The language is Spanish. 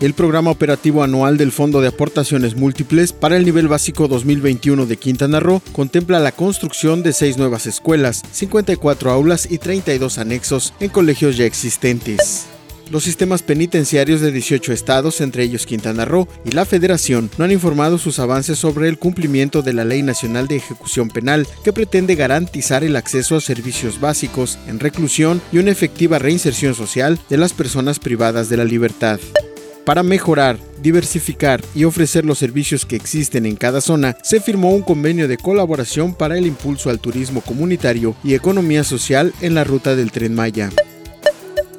el programa operativo anual del Fondo de Aportaciones Múltiples para el nivel básico 2021 de Quintana Roo contempla la construcción de seis nuevas escuelas, 54 aulas y 32 anexos en colegios ya existentes. Los sistemas penitenciarios de 18 estados, entre ellos Quintana Roo y la Federación, no han informado sus avances sobre el cumplimiento de la Ley Nacional de Ejecución Penal, que pretende garantizar el acceso a servicios básicos en reclusión y una efectiva reinserción social de las personas privadas de la libertad. Para mejorar, diversificar y ofrecer los servicios que existen en cada zona, se firmó un convenio de colaboración para el impulso al turismo comunitario y economía social en la ruta del tren Maya.